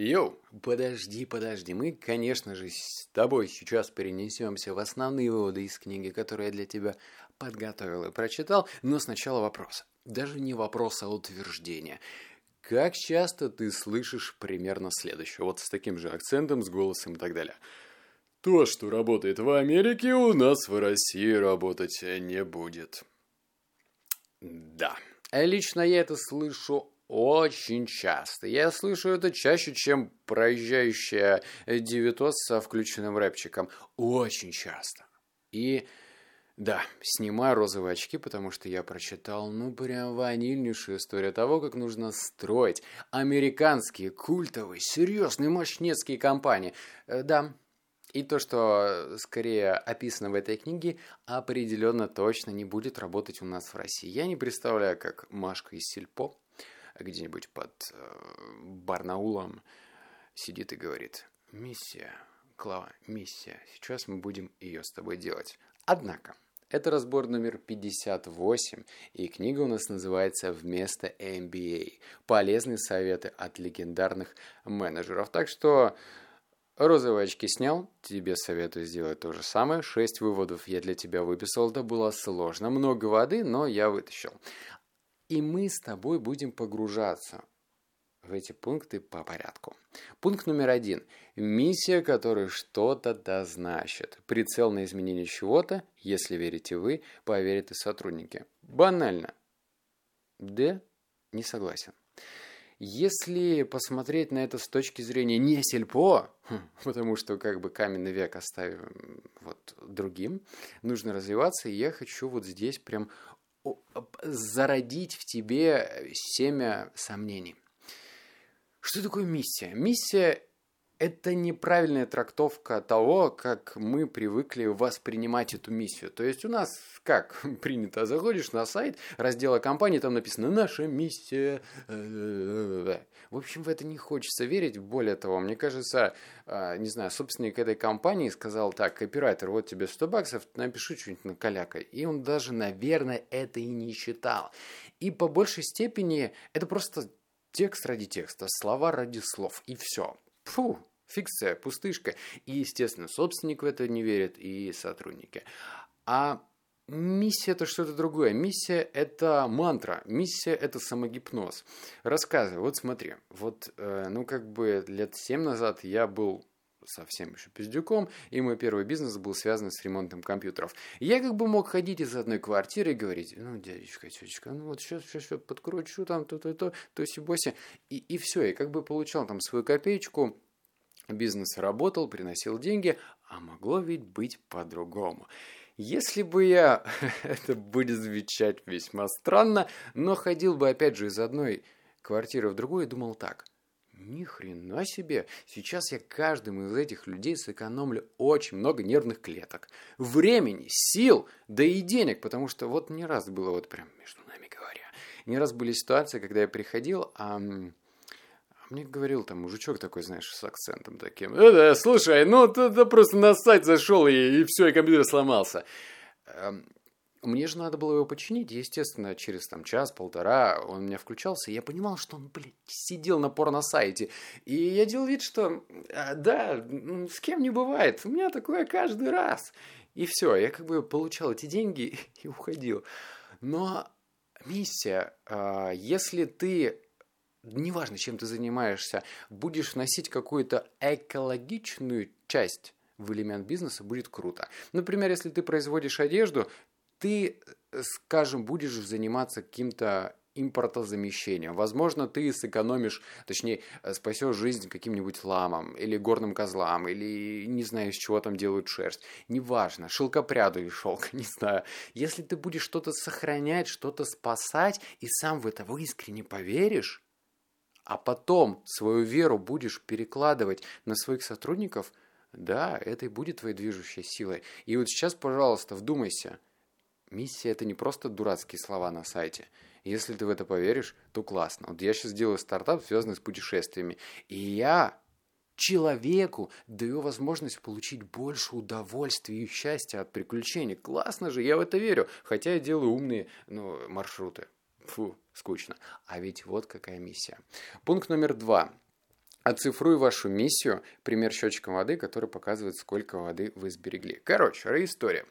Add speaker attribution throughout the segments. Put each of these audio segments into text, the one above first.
Speaker 1: Йоу, подожди, подожди, мы, конечно же, с тобой сейчас перенесемся в основные выводы из книги, которую я для тебя подготовил и прочитал, но сначала вопрос. Даже не вопрос, а утверждение. Как часто ты слышишь примерно следующее, вот с таким же акцентом, с голосом и так далее? То, что работает в Америке, у нас в России работать не будет. Да. Лично я это слышу очень часто. Я слышу это чаще, чем проезжающая девятос со включенным рэпчиком. Очень часто. И да, снимаю розовые очки, потому что я прочитал, ну, прям ванильнейшую историю того, как нужно строить американские, культовые, серьезные, мощнецкие компании. Э, да, и то, что скорее описано в этой книге, определенно точно не будет работать у нас в России. Я не представляю, как Машка из Сельпо где-нибудь под э, Барнаулом сидит и говорит, миссия, Клава, миссия, сейчас мы будем ее с тобой делать. Однако, это разбор номер 58, и книга у нас называется «Вместо MBA. Полезные советы от легендарных менеджеров». Так что Розовые очки снял, тебе советую сделать то же самое. Шесть выводов я для тебя выписал, это было сложно. Много воды, но я вытащил. И мы с тобой будем погружаться в эти пункты по порядку. Пункт номер один. Миссия, которая что-то да значит. Прицел на изменение чего-то, если верите вы, поверят и сотрудники. Банально. Да, не согласен. Если посмотреть на это с точки зрения не сельпо, хм, потому что как бы каменный век оставим вот другим, нужно развиваться, и я хочу вот здесь прям зародить в тебе семя сомнений. Что такое миссия? Миссия это неправильная трактовка того, как мы привыкли воспринимать эту миссию. То есть у нас как принято, заходишь на сайт раздела компании, там написано «Наша миссия». В общем, в это не хочется верить. Более того, мне кажется, а, не знаю, собственник этой компании сказал так, копирайтер, вот тебе 100 баксов, напиши что-нибудь на калякой. И он даже, наверное, это и не читал. И по большей степени это просто текст ради текста, слова ради слов, и все. Фу, фикция, пустышка. И, естественно, собственник в это не верит, и сотрудники. А Миссия – это что-то другое. Миссия – это мантра. Миссия – это самогипноз. Рассказывай. Вот смотри. Вот, э, ну, как бы лет семь назад я был совсем еще пиздюком, и мой первый бизнес был связан с ремонтом компьютеров. Я как бы мог ходить из одной квартиры и говорить, ну, дядечка, тетечка, ну вот сейчас, сейчас, сейчас подкручу там, то-то-то, то-си-боси, и, и все, и как бы получал там свою копеечку, Бизнес работал, приносил деньги, а могло ведь быть по-другому. Если бы я, это будет звучать весьма странно, но ходил бы опять же из одной квартиры в другую и думал так. Ни хрена себе, сейчас я каждому из этих людей сэкономлю очень много нервных клеток, времени, сил, да и денег, потому что вот не раз было вот прям между нами говоря, не раз были ситуации, когда я приходил, а мне говорил там мужичок такой, знаешь, с акцентом таким. Э, да, слушай, ну ты, ты просто на сайт зашел и, и все, и компьютер сломался. Эм, мне же надо было его починить, естественно, через там час-полтора он у меня включался, и я понимал, что он, блядь, сидел на порно-сайте. И я делал вид, что, «А, да, с кем не бывает, у меня такое каждый раз. И все, я как бы получал эти деньги и уходил. Но миссия, а, если ты неважно, чем ты занимаешься, будешь вносить какую-то экологичную часть в элемент бизнеса, будет круто. Например, если ты производишь одежду, ты, скажем, будешь заниматься каким-то импортозамещением. Возможно, ты сэкономишь, точнее, спасешь жизнь каким-нибудь ламам или горным козлам, или не знаю, из чего там делают шерсть. Неважно, шелкопряду или шелк, не знаю. Если ты будешь что-то сохранять, что-то спасать, и сам в это искренне поверишь, а потом свою веру будешь перекладывать на своих сотрудников, да, это и будет твоей движущей силой. И вот сейчас, пожалуйста, вдумайся. Миссия – это не просто дурацкие слова на сайте. Если ты в это поверишь, то классно. Вот я сейчас делаю стартап, связанный с путешествиями. И я человеку даю возможность получить больше удовольствия и счастья от приключений. Классно же, я в это верю. Хотя я делаю умные ну, маршруты. Фу, скучно. А ведь вот какая миссия. Пункт номер два. Оцифруй вашу миссию, пример счетчиком воды, который показывает, сколько воды вы сберегли. Короче, история.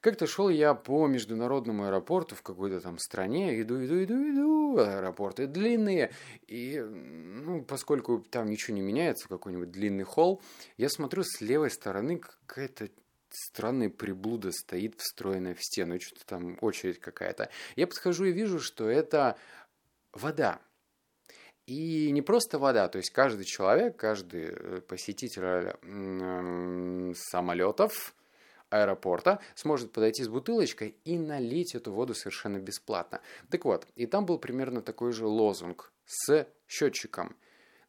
Speaker 1: Как-то шел я по международному аэропорту в какой-то там стране, иду, иду, иду, иду, аэропорты длинные, и, ну, поскольку там ничего не меняется, какой-нибудь длинный холл, я смотрю, с левой стороны какая-то странная приблуда стоит встроенная в стену, что-то там очередь какая-то. Я подхожу и вижу, что это вода. И не просто вода, то есть каждый человек, каждый э, посетитель самолетов, аэропорта сможет подойти с бутылочкой и налить эту воду совершенно бесплатно. Так вот, и там был примерно такой же лозунг с счетчиком.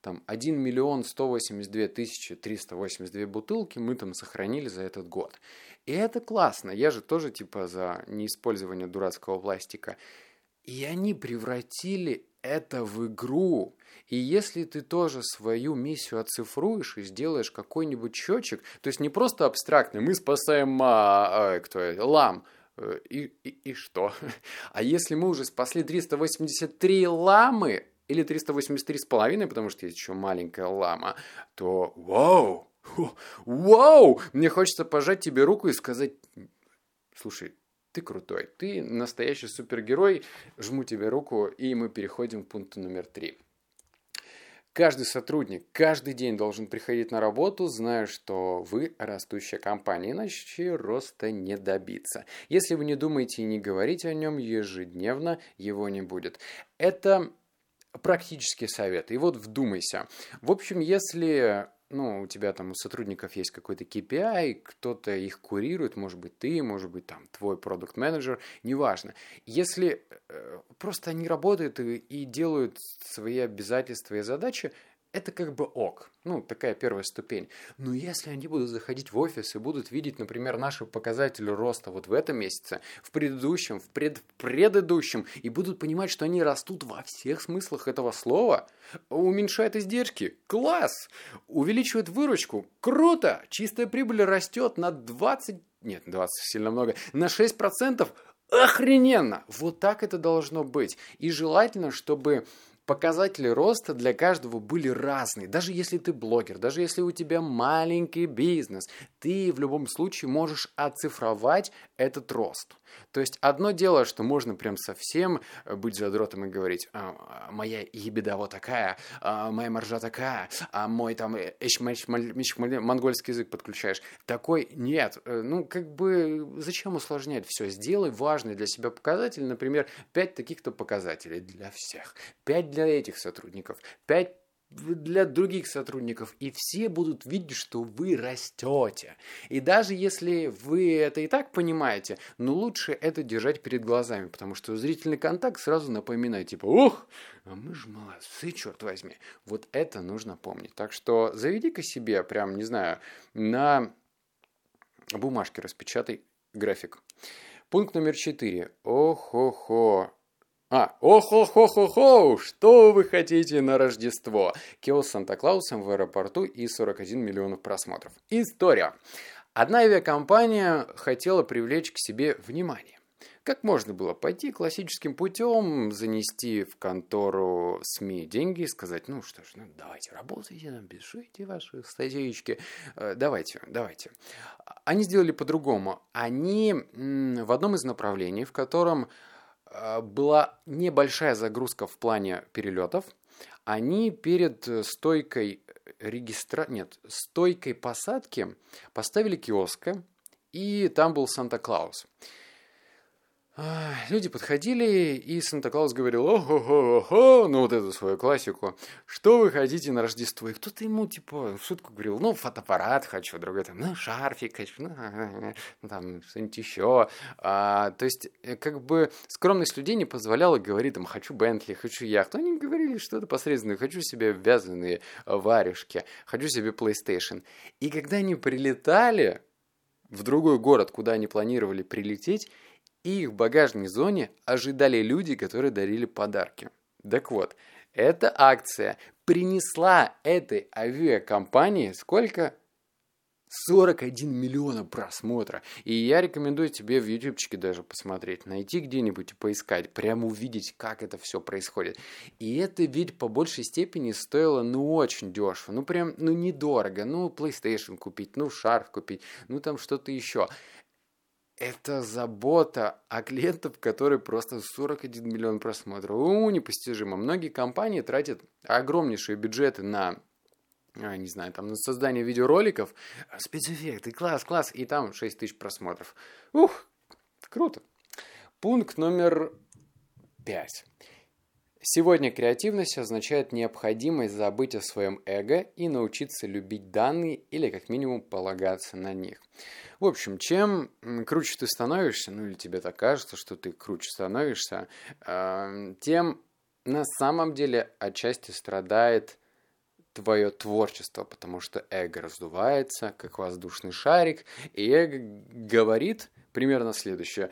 Speaker 1: Там 1 миллион 182 тысячи 382 бутылки мы там сохранили за этот год. И это классно. Я же тоже типа за неиспользование дурацкого пластика. И они превратили это в игру. И если ты тоже свою миссию оцифруешь и сделаешь какой-нибудь счетчик, то есть не просто абстрактный, мы спасаем а, а, кто это, лам, э, и, и, и что? А если мы уже спасли 383 ламы, или 383 с половиной, потому что есть еще маленькая лама, то вау, вау, мне хочется пожать тебе руку и сказать, слушай, ты крутой, ты настоящий супергерой, жму тебе руку, и мы переходим к пункту номер три. Каждый сотрудник каждый день должен приходить на работу, зная, что вы растущая компания, иначе роста не добиться. Если вы не думаете и не говорите о нем ежедневно, его не будет. Это практический совет. И вот вдумайся. В общем, если ну, у тебя там у сотрудников есть какой-то KPI, кто-то их курирует, может быть, ты, может быть, там, твой продукт-менеджер, неважно. Если э, просто они работают и, и делают свои обязательства и задачи, это как бы ок. Ну, такая первая ступень. Но если они будут заходить в офис и будут видеть, например, наши показатели роста вот в этом месяце, в предыдущем, в пред предыдущем, и будут понимать, что они растут во всех смыслах этого слова, уменьшает издержки. Класс! Увеличивает выручку. Круто! Чистая прибыль растет на 20... Нет, 20 сильно много. На 6%. Охрененно! Вот так это должно быть. И желательно, чтобы показатели роста для каждого были разные. Даже если ты блогер, даже если у тебя маленький бизнес, ты в любом случае можешь оцифровать этот рост. То есть одно дело, что можно прям совсем э, быть задротом и говорить, а, моя ебеда вот такая, а, моя маржа такая, а мой там э, монгольский язык подключаешь. Такой нет. Э, ну, как бы зачем усложнять все? Сделай важный для себя показатель, например, 5 таких-то показателей для всех, 5 для этих сотрудников, 5 для других сотрудников, и все будут видеть, что вы растете. И даже если вы это и так понимаете, но лучше это держать перед глазами, потому что зрительный контакт сразу напоминает, типа, ух, а мы же молодцы, черт возьми. Вот это нужно помнить. Так что заведи-ка себе, прям, не знаю, на бумажке распечатай график. Пункт номер четыре. Ох-хо-хо. А, ох-ох-ох-ох, что вы хотите на Рождество? Кио с Санта-Клаусом в аэропорту и 41 миллионов просмотров. История. Одна авиакомпания хотела привлечь к себе внимание. Как можно было пойти классическим путем, занести в контору СМИ деньги и сказать, ну что ж, ну давайте работайте, пишите ваши статейки, э, давайте, давайте. Они сделали по-другому. Они в одном из направлений, в котором была небольшая загрузка в плане перелетов. Они перед э, стойкой регистра... Нет, стойкой посадки поставили киоск, и там был Санта-Клаус. Люди подходили, и Санта-Клаус говорил, ого-го-го, ну вот эту свою классику, что вы хотите на Рождество? И кто-то ему, типа, в шутку говорил, ну, фотоаппарат хочу, другой там, ну, шарфик хочу, ну, там, что-нибудь еще. А, то есть, э, как бы, скромность людей не позволяла говорить, там, хочу Бентли, хочу яхту. Они говорили что-то посредственное, хочу себе вязаные варежки, хочу себе PlayStation. И когда они прилетали в другой город, куда они планировали прилететь, их в багажной зоне ожидали люди, которые дарили подарки. Так вот, эта акция принесла этой авиакомпании сколько? 41 миллиона просмотра. И я рекомендую тебе в ютубчике даже посмотреть, найти где-нибудь и поискать, прямо увидеть, как это все происходит. И это ведь по большей степени стоило, ну, очень дешево. Ну, прям, ну, недорого. Ну, PlayStation купить, ну, шарф купить, ну, там что-то еще. Это забота о клиентах, которые просто 41 миллион просмотров. У, непостижимо. Многие компании тратят огромнейшие бюджеты на а, не знаю, там на создание видеороликов, спецэффекты, класс, класс, и там 6 тысяч просмотров. Ух, круто. Пункт номер пять. Сегодня креативность означает необходимость забыть о своем эго и научиться любить данные или как минимум полагаться на них. В общем, чем круче ты становишься, ну или тебе так кажется, что ты круче становишься, а, тем на самом деле отчасти страдает твое творчество, потому что эго раздувается, как воздушный шарик, и эго говорит примерно следующее.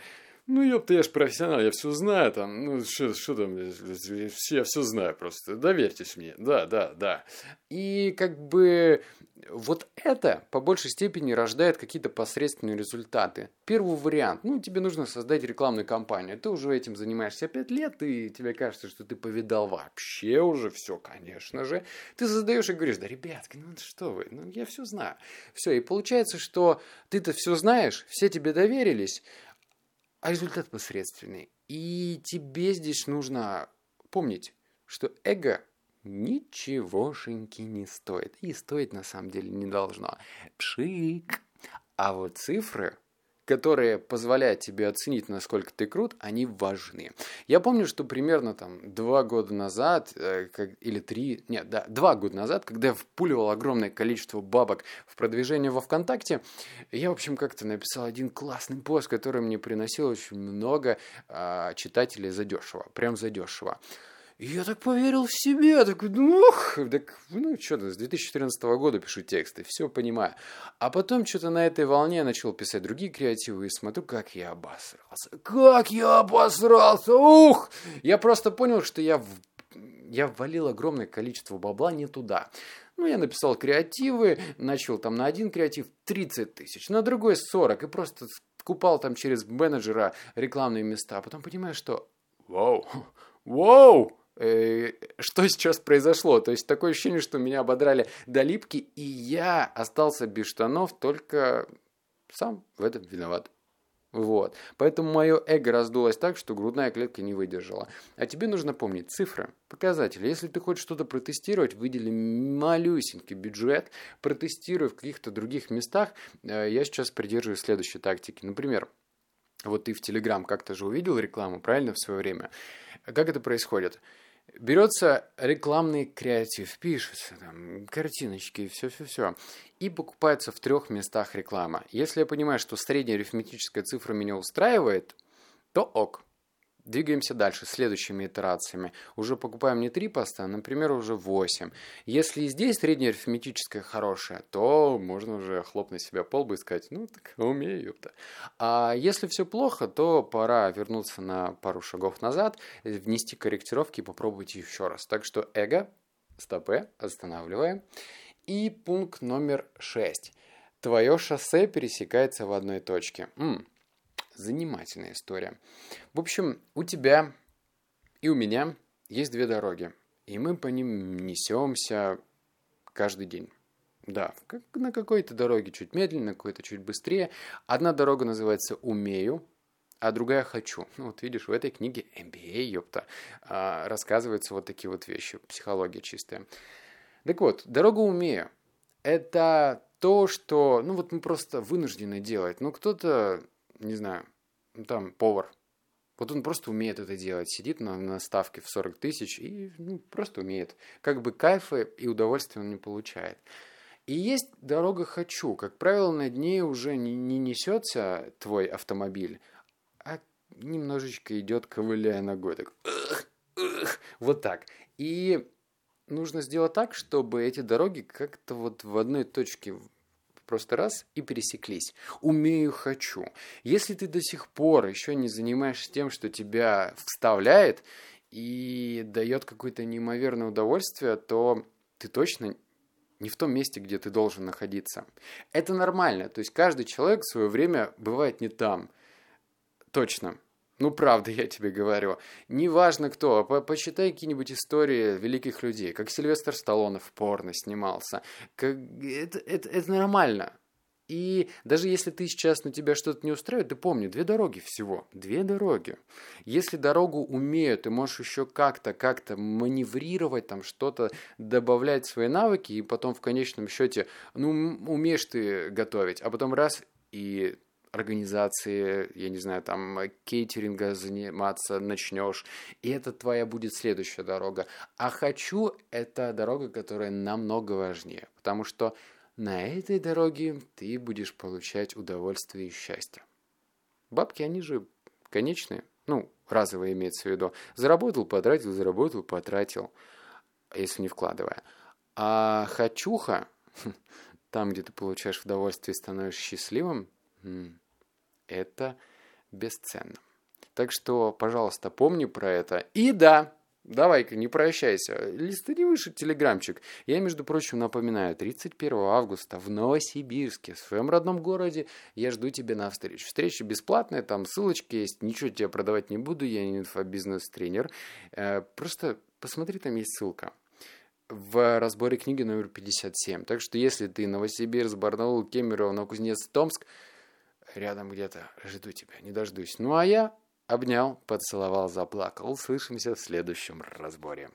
Speaker 1: Ну, ёпта, я ж профессионал, я все знаю там, ну, что там, я все знаю просто, доверьтесь мне, да, да, да. И как бы вот это по большей степени рождает какие-то посредственные результаты. Первый вариант, ну, тебе нужно создать рекламную кампанию, ты уже этим занимаешься 5 лет, и тебе кажется, что ты повидал вообще уже все, конечно же. Ты создаешь и говоришь, да, ребятки, ну что вы, ну я все знаю. Все, и получается, что ты-то все знаешь, все тебе доверились, а результат посредственный. И тебе здесь нужно помнить, что эго ничегошеньки не стоит. И стоить на самом деле не должно. Пшик. А вот цифры которые позволяют тебе оценить, насколько ты крут, они важны. Я помню, что примерно там два года назад, э, как, или три, нет, да, два года назад, когда я впуливал огромное количество бабок в продвижение во ВКонтакте, я, в общем, как-то написал один классный пост, который мне приносил очень много э, читателей задешево, прям задешево. Я так поверил в себя, такой, ну, ох, так, ну, что-то с 2014 года пишу тексты, все понимаю. А потом что-то на этой волне я начал писать другие креативы и смотрю, как я обосрался. Как я обосрался, ух! Я просто понял, что я, в... я ввалил огромное количество бабла не туда. Ну, я написал креативы, начал там на один креатив 30 тысяч, на другой 40, и просто купал там через менеджера рекламные места. А потом понимаю, что вау, вау, что сейчас произошло. То есть такое ощущение, что меня ободрали до липки, и я остался без штанов, только сам в этом виноват. Вот. Поэтому мое эго раздулось так, что грудная клетка не выдержала. А тебе нужно помнить цифры, показатели. Если ты хочешь что-то протестировать, выдели малюсенький бюджет, протестируй в каких-то других местах. Э, я сейчас придерживаюсь следующей тактики. Например, вот ты в Телеграм как-то же увидел рекламу, правильно, в свое время? Как это происходит? Берется рекламный креатив, пишется, там, картиночки, все-все-все, и покупается в трех местах реклама. Если я понимаю, что средняя арифметическая цифра меня устраивает, то ок. Двигаемся дальше, следующими итерациями. Уже покупаем не 3 поста, а, например, уже 8. Если и здесь средняя арифметическая хорошая, то можно уже хлопнуть себя по лбу и сказать, ну, так умею то А если все плохо, то пора вернуться на пару шагов назад, внести корректировки и попробовать еще раз. Так что эго, стопе, останавливаем. И пункт номер 6. Твое шоссе пересекается в одной точке. М, занимательная история. В общем, у тебя и у меня есть две дороги, и мы по ним несемся каждый день. Да, как на какой-то дороге чуть медленнее, на какой-то чуть быстрее. Одна дорога называется «Умею», а другая «Хочу». Ну, вот видишь, в этой книге MBA, ёпта, а, рассказываются вот такие вот вещи, психология чистая. Так вот, дорога «Умею» — это то, что, ну, вот мы просто вынуждены делать. Ну, кто-то не знаю, ну, там повар. Вот он просто умеет это делать, сидит на, на ставке в 40 тысяч и ну, просто умеет. Как бы кайфа и удовольствия он не получает. И есть дорога «хочу». Как правило, над ней уже не, не несется твой автомобиль, а немножечко идет ковыляя ногой. Так, вот так. И нужно сделать так, чтобы эти дороги как-то вот в одной точке просто раз и пересеклись. Умею, хочу. Если ты до сих пор еще не занимаешься тем, что тебя вставляет и дает какое-то неимоверное удовольствие, то ты точно не в том месте, где ты должен находиться. Это нормально. То есть каждый человек в свое время бывает не там. Точно. Ну, правда, я тебе говорю. Неважно кто, по почитай какие-нибудь истории великих людей, как Сильвестр Сталлоне в порно снимался. Как... Это, это, это нормально. И даже если ты сейчас на тебя что-то не устраивает, ты помни, две дороги всего. Две дороги. Если дорогу умеют, ты можешь еще как-то, как-то маневрировать, там что-то добавлять свои навыки, и потом в конечном счете, ну, умеешь ты готовить, а потом раз, и организации, я не знаю, там, кейтеринга заниматься начнешь, и это твоя будет следующая дорога. А хочу – это дорога, которая намного важнее, потому что на этой дороге ты будешь получать удовольствие и счастье. Бабки, они же конечные, ну, разовые имеется в виду. Заработал, потратил, заработал, потратил, если не вкладывая. А хочуха, там, где ты получаешь удовольствие и становишься счастливым, это бесценно. Так что, пожалуйста, помни про это. И да, Давай-ка, не прощайся. Листани выше телеграмчик. Я, между прочим, напоминаю, 31 августа в Новосибирске, в своем родном городе, я жду тебя на встречу. Встреча бесплатная, там ссылочки есть, ничего тебе продавать не буду, я не инфобизнес-тренер. Э, просто посмотри, там есть ссылка в разборе книги номер 57. Так что если ты Новосибирск, Барнаул, Кемерово, Новокузнецк, Томск, рядом где-то жду тебя, не дождусь. Ну а я Обнял, поцеловал, заплакал. Услышимся в следующем разборе.